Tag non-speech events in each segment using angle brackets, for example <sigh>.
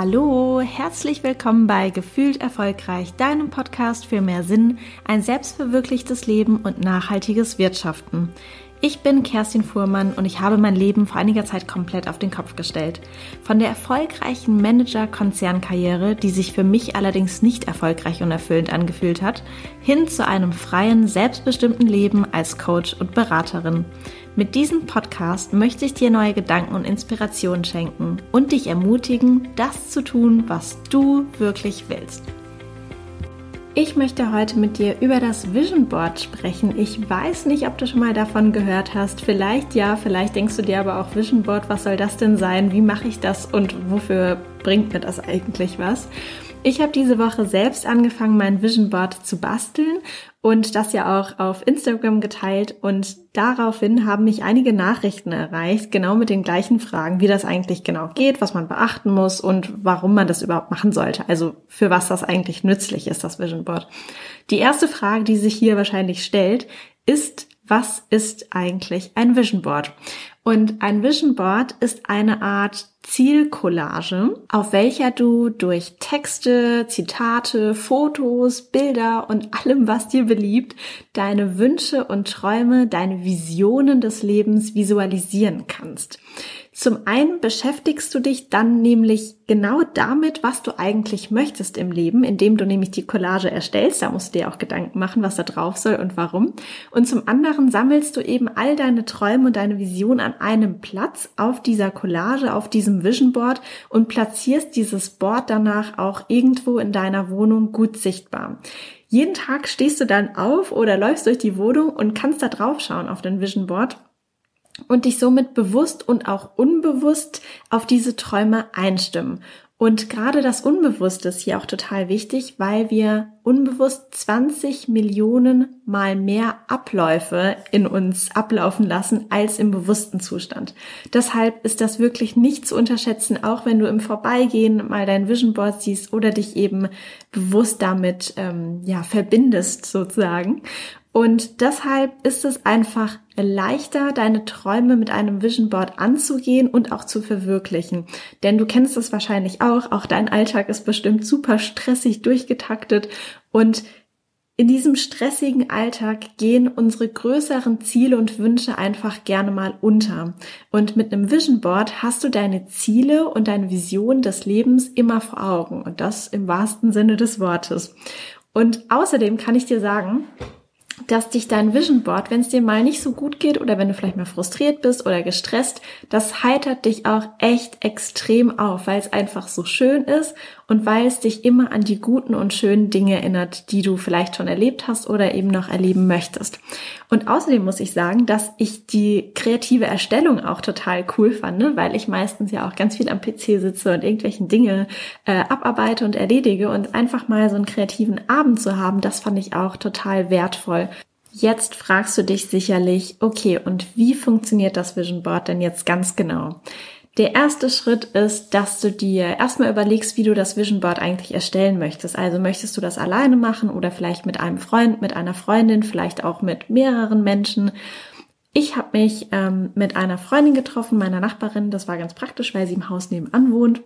Hallo, herzlich willkommen bei Gefühlt Erfolgreich, deinem Podcast für mehr Sinn, ein selbstverwirklichtes Leben und nachhaltiges Wirtschaften. Ich bin Kerstin Fuhrmann und ich habe mein Leben vor einiger Zeit komplett auf den Kopf gestellt. Von der erfolgreichen Manager-Konzernkarriere, die sich für mich allerdings nicht erfolgreich und erfüllend angefühlt hat, hin zu einem freien, selbstbestimmten Leben als Coach und Beraterin. Mit diesem Podcast möchte ich dir neue Gedanken und Inspirationen schenken und dich ermutigen, das zu tun, was du wirklich willst. Ich möchte heute mit dir über das Vision Board sprechen. Ich weiß nicht, ob du schon mal davon gehört hast. Vielleicht ja, vielleicht denkst du dir aber auch Vision Board, was soll das denn sein? Wie mache ich das und wofür bringt mir das eigentlich was? Ich habe diese Woche selbst angefangen, mein Vision Board zu basteln und das ja auch auf Instagram geteilt und daraufhin haben mich einige Nachrichten erreicht, genau mit den gleichen Fragen, wie das eigentlich genau geht, was man beachten muss und warum man das überhaupt machen sollte, also für was das eigentlich nützlich ist, das Vision Board. Die erste Frage, die sich hier wahrscheinlich stellt, ist, was ist eigentlich ein Vision Board? Und ein Vision Board ist eine Art Zielcollage, auf welcher du durch Texte, Zitate, Fotos, Bilder und allem, was dir beliebt, deine Wünsche und Träume, deine Visionen des Lebens visualisieren kannst. Zum einen beschäftigst du dich dann nämlich genau damit, was du eigentlich möchtest im Leben, indem du nämlich die Collage erstellst. Da musst du dir auch Gedanken machen, was da drauf soll und warum. Und zum anderen sammelst du eben all deine Träume und deine Vision an einem Platz auf dieser Collage, auf diesem Vision Board und platzierst dieses Board danach auch irgendwo in deiner Wohnung gut sichtbar. Jeden Tag stehst du dann auf oder läufst durch die Wohnung und kannst da drauf schauen auf dein Vision Board und dich somit bewusst und auch unbewusst auf diese Träume einstimmen. Und gerade das Unbewusste ist hier auch total wichtig, weil wir unbewusst 20 Millionen mal mehr Abläufe in uns ablaufen lassen als im bewussten Zustand. Deshalb ist das wirklich nicht zu unterschätzen, auch wenn du im Vorbeigehen mal dein Vision Board siehst oder dich eben bewusst damit ähm, ja verbindest sozusagen. Und deshalb ist es einfach leichter, deine Träume mit einem Vision Board anzugehen und auch zu verwirklichen. Denn du kennst es wahrscheinlich auch, auch dein Alltag ist bestimmt super stressig durchgetaktet und in diesem stressigen Alltag gehen unsere größeren Ziele und Wünsche einfach gerne mal unter. Und mit einem Vision Board hast du deine Ziele und deine Vision des Lebens immer vor Augen. Und das im wahrsten Sinne des Wortes. Und außerdem kann ich dir sagen, dass dich dein Vision Board, wenn es dir mal nicht so gut geht oder wenn du vielleicht mal frustriert bist oder gestresst, das heitert dich auch echt extrem auf, weil es einfach so schön ist und weil es dich immer an die guten und schönen Dinge erinnert, die du vielleicht schon erlebt hast oder eben noch erleben möchtest. Und außerdem muss ich sagen, dass ich die kreative Erstellung auch total cool fand, ne? weil ich meistens ja auch ganz viel am PC sitze und irgendwelchen Dinge äh, abarbeite und erledige und einfach mal so einen kreativen Abend zu haben, das fand ich auch total wertvoll. Jetzt fragst du dich sicherlich, okay, und wie funktioniert das Vision Board denn jetzt ganz genau? Der erste Schritt ist, dass du dir erstmal überlegst, wie du das Vision Board eigentlich erstellen möchtest. Also möchtest du das alleine machen oder vielleicht mit einem Freund, mit einer Freundin, vielleicht auch mit mehreren Menschen. Ich habe mich ähm, mit einer Freundin getroffen, meiner Nachbarin. Das war ganz praktisch, weil sie im Haus nebenan wohnt.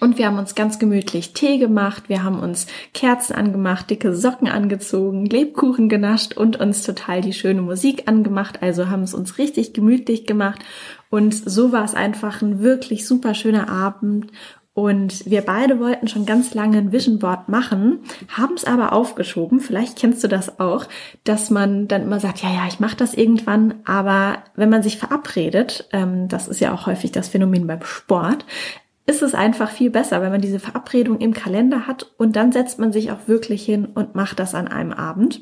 Und wir haben uns ganz gemütlich Tee gemacht, wir haben uns Kerzen angemacht, dicke Socken angezogen, Lebkuchen genascht und uns total die schöne Musik angemacht. Also haben es uns richtig gemütlich gemacht und so war es einfach ein wirklich super schöner Abend. Und wir beide wollten schon ganz lange ein Vision Board machen, haben es aber aufgeschoben. Vielleicht kennst du das auch, dass man dann immer sagt, ja, ja, ich mache das irgendwann. Aber wenn man sich verabredet, ähm, das ist ja auch häufig das Phänomen beim Sport, ist es einfach viel besser, wenn man diese Verabredung im Kalender hat und dann setzt man sich auch wirklich hin und macht das an einem Abend.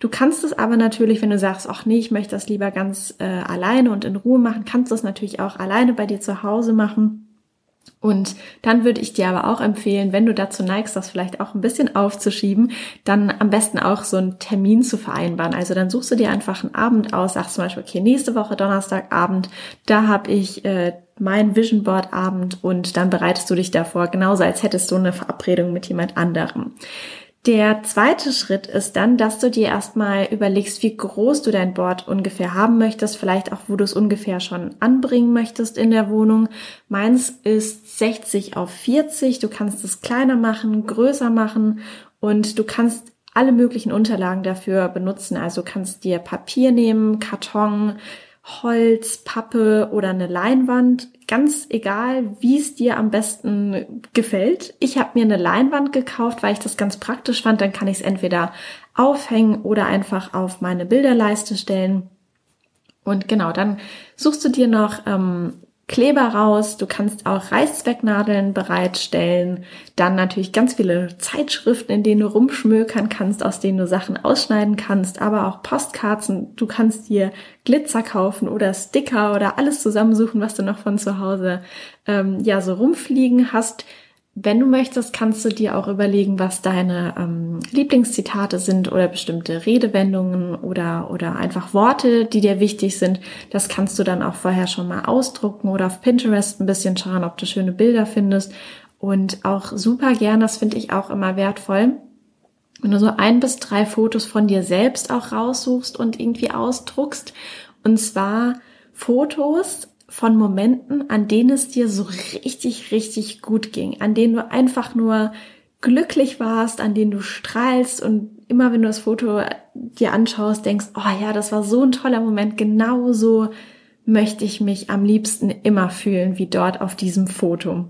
Du kannst es aber natürlich, wenn du sagst, ach nee, ich möchte das lieber ganz äh, alleine und in Ruhe machen, kannst du es natürlich auch alleine bei dir zu Hause machen. Und dann würde ich dir aber auch empfehlen, wenn du dazu neigst, das vielleicht auch ein bisschen aufzuschieben, dann am besten auch so einen Termin zu vereinbaren. Also dann suchst du dir einfach einen Abend aus, sagst zum Beispiel, okay, nächste Woche Donnerstagabend, da habe ich äh, mein Vision Board Abend und dann bereitest du dich davor, genauso als hättest du eine Verabredung mit jemand anderem. Der zweite Schritt ist dann, dass du dir erstmal überlegst, wie groß du dein Board ungefähr haben möchtest, vielleicht auch, wo du es ungefähr schon anbringen möchtest in der Wohnung. Meins ist 60 auf 40. Du kannst es kleiner machen, größer machen und du kannst alle möglichen Unterlagen dafür benutzen. Also kannst dir Papier nehmen, Karton, Holz, Pappe oder eine Leinwand. Ganz egal, wie es dir am besten gefällt. Ich habe mir eine Leinwand gekauft, weil ich das ganz praktisch fand. Dann kann ich es entweder aufhängen oder einfach auf meine Bilderleiste stellen. Und genau, dann suchst du dir noch ähm, Kleber raus, du kannst auch Reißzwecknadeln bereitstellen, dann natürlich ganz viele Zeitschriften, in denen du rumschmökern kannst, aus denen du Sachen ausschneiden kannst, aber auch Postkarten, du kannst dir Glitzer kaufen oder Sticker oder alles zusammensuchen, was du noch von zu Hause ähm, ja so rumfliegen hast. Wenn du möchtest, kannst du dir auch überlegen, was deine ähm, Lieblingszitate sind oder bestimmte Redewendungen oder, oder einfach Worte, die dir wichtig sind. Das kannst du dann auch vorher schon mal ausdrucken oder auf Pinterest ein bisschen schauen, ob du schöne Bilder findest. Und auch super gern, das finde ich auch immer wertvoll, wenn du so ein bis drei Fotos von dir selbst auch raussuchst und irgendwie ausdruckst. Und zwar Fotos, von Momenten, an denen es dir so richtig, richtig gut ging, an denen du einfach nur glücklich warst, an denen du strahlst und immer wenn du das Foto dir anschaust, denkst, oh ja, das war so ein toller Moment, genauso möchte ich mich am liebsten immer fühlen wie dort auf diesem Foto.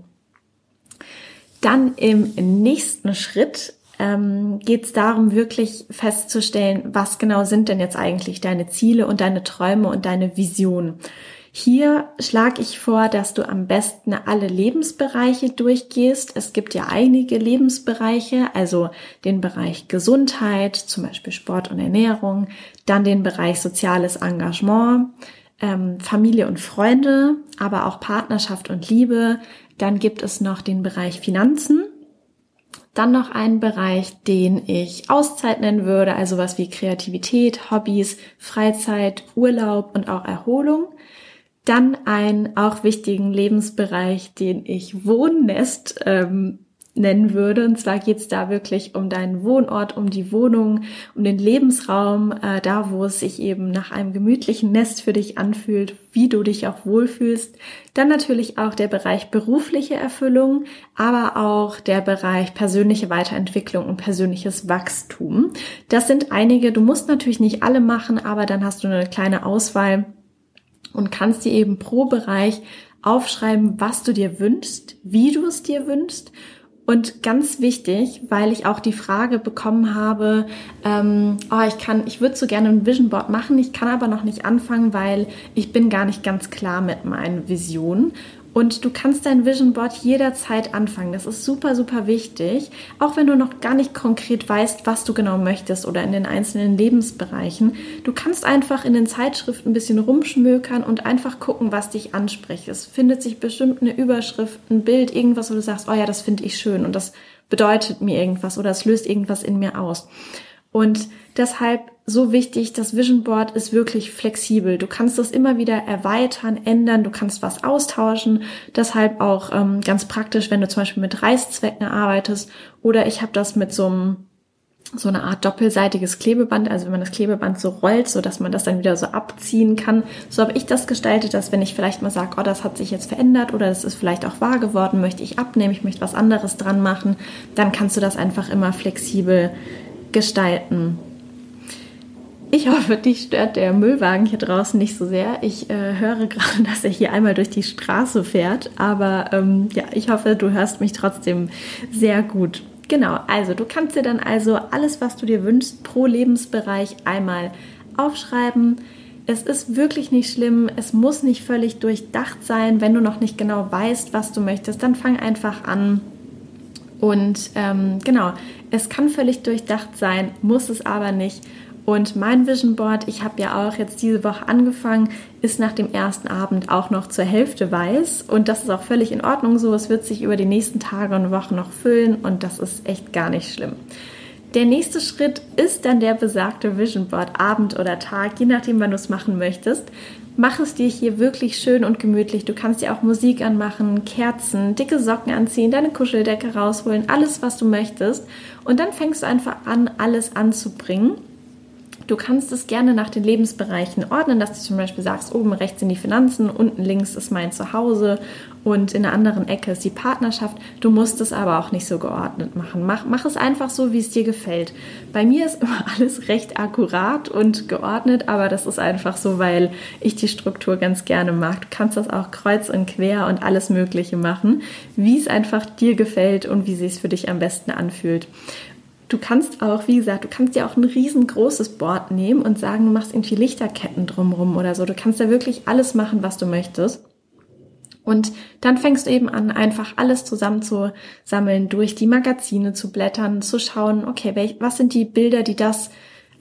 Dann im nächsten Schritt ähm, geht es darum, wirklich festzustellen, was genau sind denn jetzt eigentlich deine Ziele und deine Träume und deine Vision. Hier schlage ich vor, dass du am besten alle Lebensbereiche durchgehst. Es gibt ja einige Lebensbereiche, also den Bereich Gesundheit, zum Beispiel Sport und Ernährung, dann den Bereich soziales Engagement, ähm, Familie und Freunde, aber auch Partnerschaft und Liebe. Dann gibt es noch den Bereich Finanzen. Dann noch einen Bereich, den ich Auszeit nennen würde, also was wie Kreativität, Hobbys, Freizeit, Urlaub und auch Erholung. Dann einen auch wichtigen Lebensbereich, den ich Wohnnest ähm, nennen würde. Und zwar geht es da wirklich um deinen Wohnort, um die Wohnung, um den Lebensraum, äh, da wo es sich eben nach einem gemütlichen Nest für dich anfühlt, wie du dich auch wohlfühlst. Dann natürlich auch der Bereich berufliche Erfüllung, aber auch der Bereich persönliche Weiterentwicklung und persönliches Wachstum. Das sind einige, du musst natürlich nicht alle machen, aber dann hast du eine kleine Auswahl und kannst dir eben pro Bereich aufschreiben, was du dir wünschst, wie du es dir wünschst. Und ganz wichtig, weil ich auch die Frage bekommen habe, ähm, oh, ich kann, ich würde so gerne ein Vision Board machen, ich kann aber noch nicht anfangen, weil ich bin gar nicht ganz klar mit meinen Visionen. Und du kannst dein Vision Board jederzeit anfangen. Das ist super, super wichtig. Auch wenn du noch gar nicht konkret weißt, was du genau möchtest oder in den einzelnen Lebensbereichen. Du kannst einfach in den Zeitschriften ein bisschen rumschmökern und einfach gucken, was dich anspricht. Es findet sich bestimmt eine Überschrift, ein Bild, irgendwas, wo du sagst, oh ja, das finde ich schön und das bedeutet mir irgendwas oder es löst irgendwas in mir aus. Und deshalb so wichtig, das Vision Board ist wirklich flexibel. Du kannst das immer wieder erweitern, ändern, du kannst was austauschen. Deshalb auch ähm, ganz praktisch, wenn du zum Beispiel mit Reißzwecken arbeitest oder ich habe das mit so einem so eine Art doppelseitiges Klebeband, also wenn man das Klebeband so rollt, so dass man das dann wieder so abziehen kann. So habe ich das gestaltet, dass wenn ich vielleicht mal sage, oh, das hat sich jetzt verändert oder das ist vielleicht auch wahr geworden, möchte ich abnehmen, ich möchte was anderes dran machen, dann kannst du das einfach immer flexibel gestalten. Ich hoffe, dich stört der Müllwagen hier draußen nicht so sehr. Ich äh, höre gerade, <laughs> dass er hier einmal durch die Straße fährt, aber ähm, ja, ich hoffe, du hörst mich trotzdem sehr gut. Genau, also du kannst dir dann also alles, was du dir wünschst, pro Lebensbereich einmal aufschreiben. Es ist wirklich nicht schlimm, es muss nicht völlig durchdacht sein. Wenn du noch nicht genau weißt, was du möchtest, dann fang einfach an. Und ähm, genau, es kann völlig durchdacht sein, muss es aber nicht. Und mein Vision Board, ich habe ja auch jetzt diese Woche angefangen, ist nach dem ersten Abend auch noch zur Hälfte weiß. Und das ist auch völlig in Ordnung so. Es wird sich über die nächsten Tage und Wochen noch füllen und das ist echt gar nicht schlimm. Der nächste Schritt ist dann der besagte Vision Board, Abend oder Tag, je nachdem, wann du es machen möchtest. mach es dir hier wirklich schön und gemütlich. Du kannst dir auch Musik anmachen, Kerzen, dicke Socken anziehen, deine Kuscheldecke rausholen, alles, was du möchtest. Und dann fängst du einfach an, alles anzubringen. Du kannst es gerne nach den Lebensbereichen ordnen, dass du zum Beispiel sagst, oben rechts sind die Finanzen, unten links ist mein Zuhause und in der anderen Ecke ist die Partnerschaft. Du musst es aber auch nicht so geordnet machen. Mach, mach es einfach so, wie es dir gefällt. Bei mir ist <laughs> immer alles recht akkurat und geordnet, aber das ist einfach so, weil ich die Struktur ganz gerne mag. Du kannst das auch kreuz und quer und alles Mögliche machen, wie es einfach dir gefällt und wie es sich für dich am besten anfühlt. Du kannst auch, wie gesagt, du kannst dir auch ein riesengroßes Board nehmen und sagen, du machst irgendwie Lichterketten drumrum oder so. Du kannst da wirklich alles machen, was du möchtest. Und dann fängst du eben an, einfach alles zusammenzusammeln, durch die Magazine zu blättern, zu schauen, okay, was sind die Bilder, die das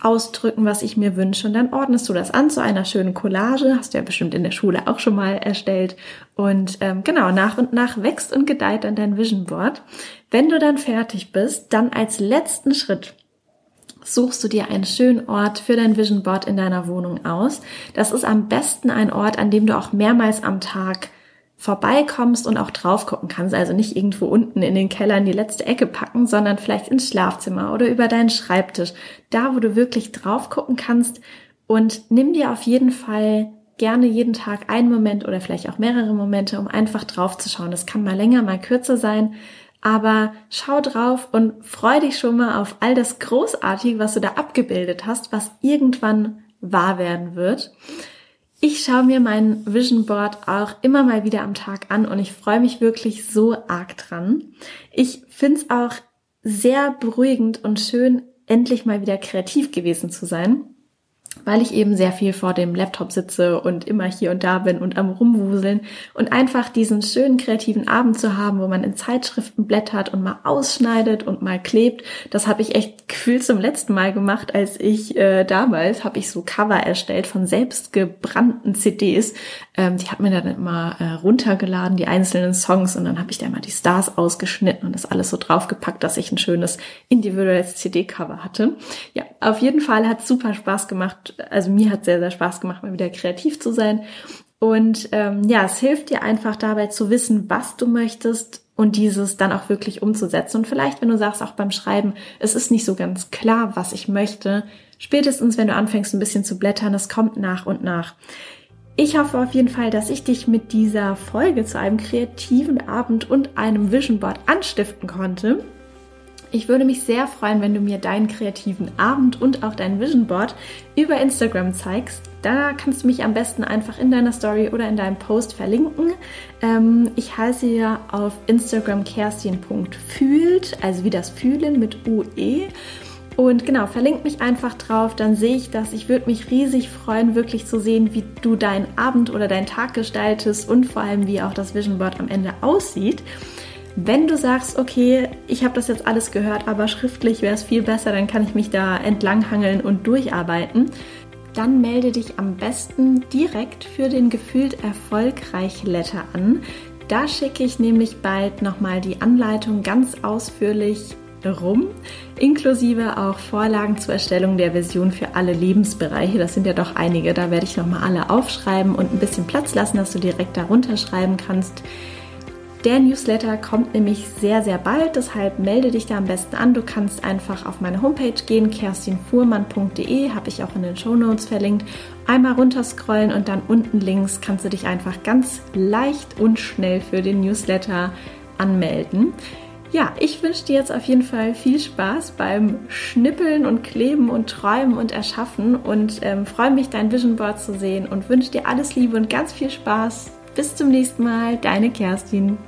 ausdrücken, was ich mir wünsche. Und dann ordnest du das an zu einer schönen Collage. Hast du ja bestimmt in der Schule auch schon mal erstellt. Und ähm, genau, nach und nach wächst und gedeiht dann dein Vision Board. Wenn du dann fertig bist, dann als letzten Schritt suchst du dir einen schönen Ort für dein Vision Board in deiner Wohnung aus. Das ist am besten ein Ort, an dem du auch mehrmals am Tag vorbeikommst und auch drauf gucken kannst. Also nicht irgendwo unten in den Keller in die letzte Ecke packen, sondern vielleicht ins Schlafzimmer oder über deinen Schreibtisch. Da, wo du wirklich drauf gucken kannst und nimm dir auf jeden Fall gerne jeden Tag einen Moment oder vielleicht auch mehrere Momente, um einfach drauf zu schauen. Das kann mal länger, mal kürzer sein. Aber schau drauf und freu dich schon mal auf all das Großartige, was du da abgebildet hast, was irgendwann wahr werden wird. Ich schaue mir mein Vision Board auch immer mal wieder am Tag an und ich freue mich wirklich so arg dran. Ich finde es auch sehr beruhigend und schön, endlich mal wieder kreativ gewesen zu sein weil ich eben sehr viel vor dem Laptop sitze und immer hier und da bin und am Rumwuseln und einfach diesen schönen kreativen Abend zu haben, wo man in Zeitschriften blättert und mal ausschneidet und mal klebt, das habe ich echt gefühlt zum letzten Mal gemacht, als ich äh, damals habe ich so Cover erstellt von selbstgebrannten CDs. Ähm, die hat mir dann immer äh, runtergeladen, die einzelnen Songs und dann habe ich da immer die Stars ausgeschnitten und das alles so draufgepackt, dass ich ein schönes individuelles CD-Cover hatte. Ja, auf jeden Fall hat super Spaß gemacht also mir hat sehr, sehr Spaß gemacht, mal wieder kreativ zu sein. Und ähm, ja, es hilft dir einfach dabei zu wissen, was du möchtest und dieses dann auch wirklich umzusetzen. Und vielleicht, wenn du sagst, auch beim Schreiben, es ist nicht so ganz klar, was ich möchte, spätestens wenn du anfängst ein bisschen zu blättern, es kommt nach und nach. Ich hoffe auf jeden Fall, dass ich dich mit dieser Folge zu einem kreativen Abend und einem Vision Board anstiften konnte. Ich würde mich sehr freuen, wenn du mir deinen kreativen Abend und auch dein Vision Board über Instagram zeigst. Da kannst du mich am besten einfach in deiner Story oder in deinem Post verlinken. Ähm, ich heiße ja auf Instagram kerstin.fühlt, also wie das Fühlen mit UE. Und genau, verlink mich einfach drauf, dann sehe ich das. Ich würde mich riesig freuen, wirklich zu sehen, wie du deinen Abend oder deinen Tag gestaltest und vor allem, wie auch das Vision Board am Ende aussieht. Wenn du sagst, okay, ich habe das jetzt alles gehört, aber schriftlich wäre es viel besser, dann kann ich mich da entlanghangeln und durcharbeiten, dann melde dich am besten direkt für den gefühlt erfolgreich Letter an. Da schicke ich nämlich bald nochmal die Anleitung ganz ausführlich rum, inklusive auch Vorlagen zur Erstellung der Version für alle Lebensbereiche. Das sind ja doch einige, da werde ich nochmal alle aufschreiben und ein bisschen Platz lassen, dass du direkt darunter schreiben kannst. Der Newsletter kommt nämlich sehr, sehr bald, deshalb melde dich da am besten an. Du kannst einfach auf meine Homepage gehen, kerstinfuhrmann.de, habe ich auch in den Show Notes verlinkt. Einmal runterscrollen und dann unten links kannst du dich einfach ganz leicht und schnell für den Newsletter anmelden. Ja, ich wünsche dir jetzt auf jeden Fall viel Spaß beim Schnippeln und Kleben und Träumen und Erschaffen und ähm, freue mich, dein Vision Board zu sehen und wünsche dir alles Liebe und ganz viel Spaß. Bis zum nächsten Mal, deine Kerstin.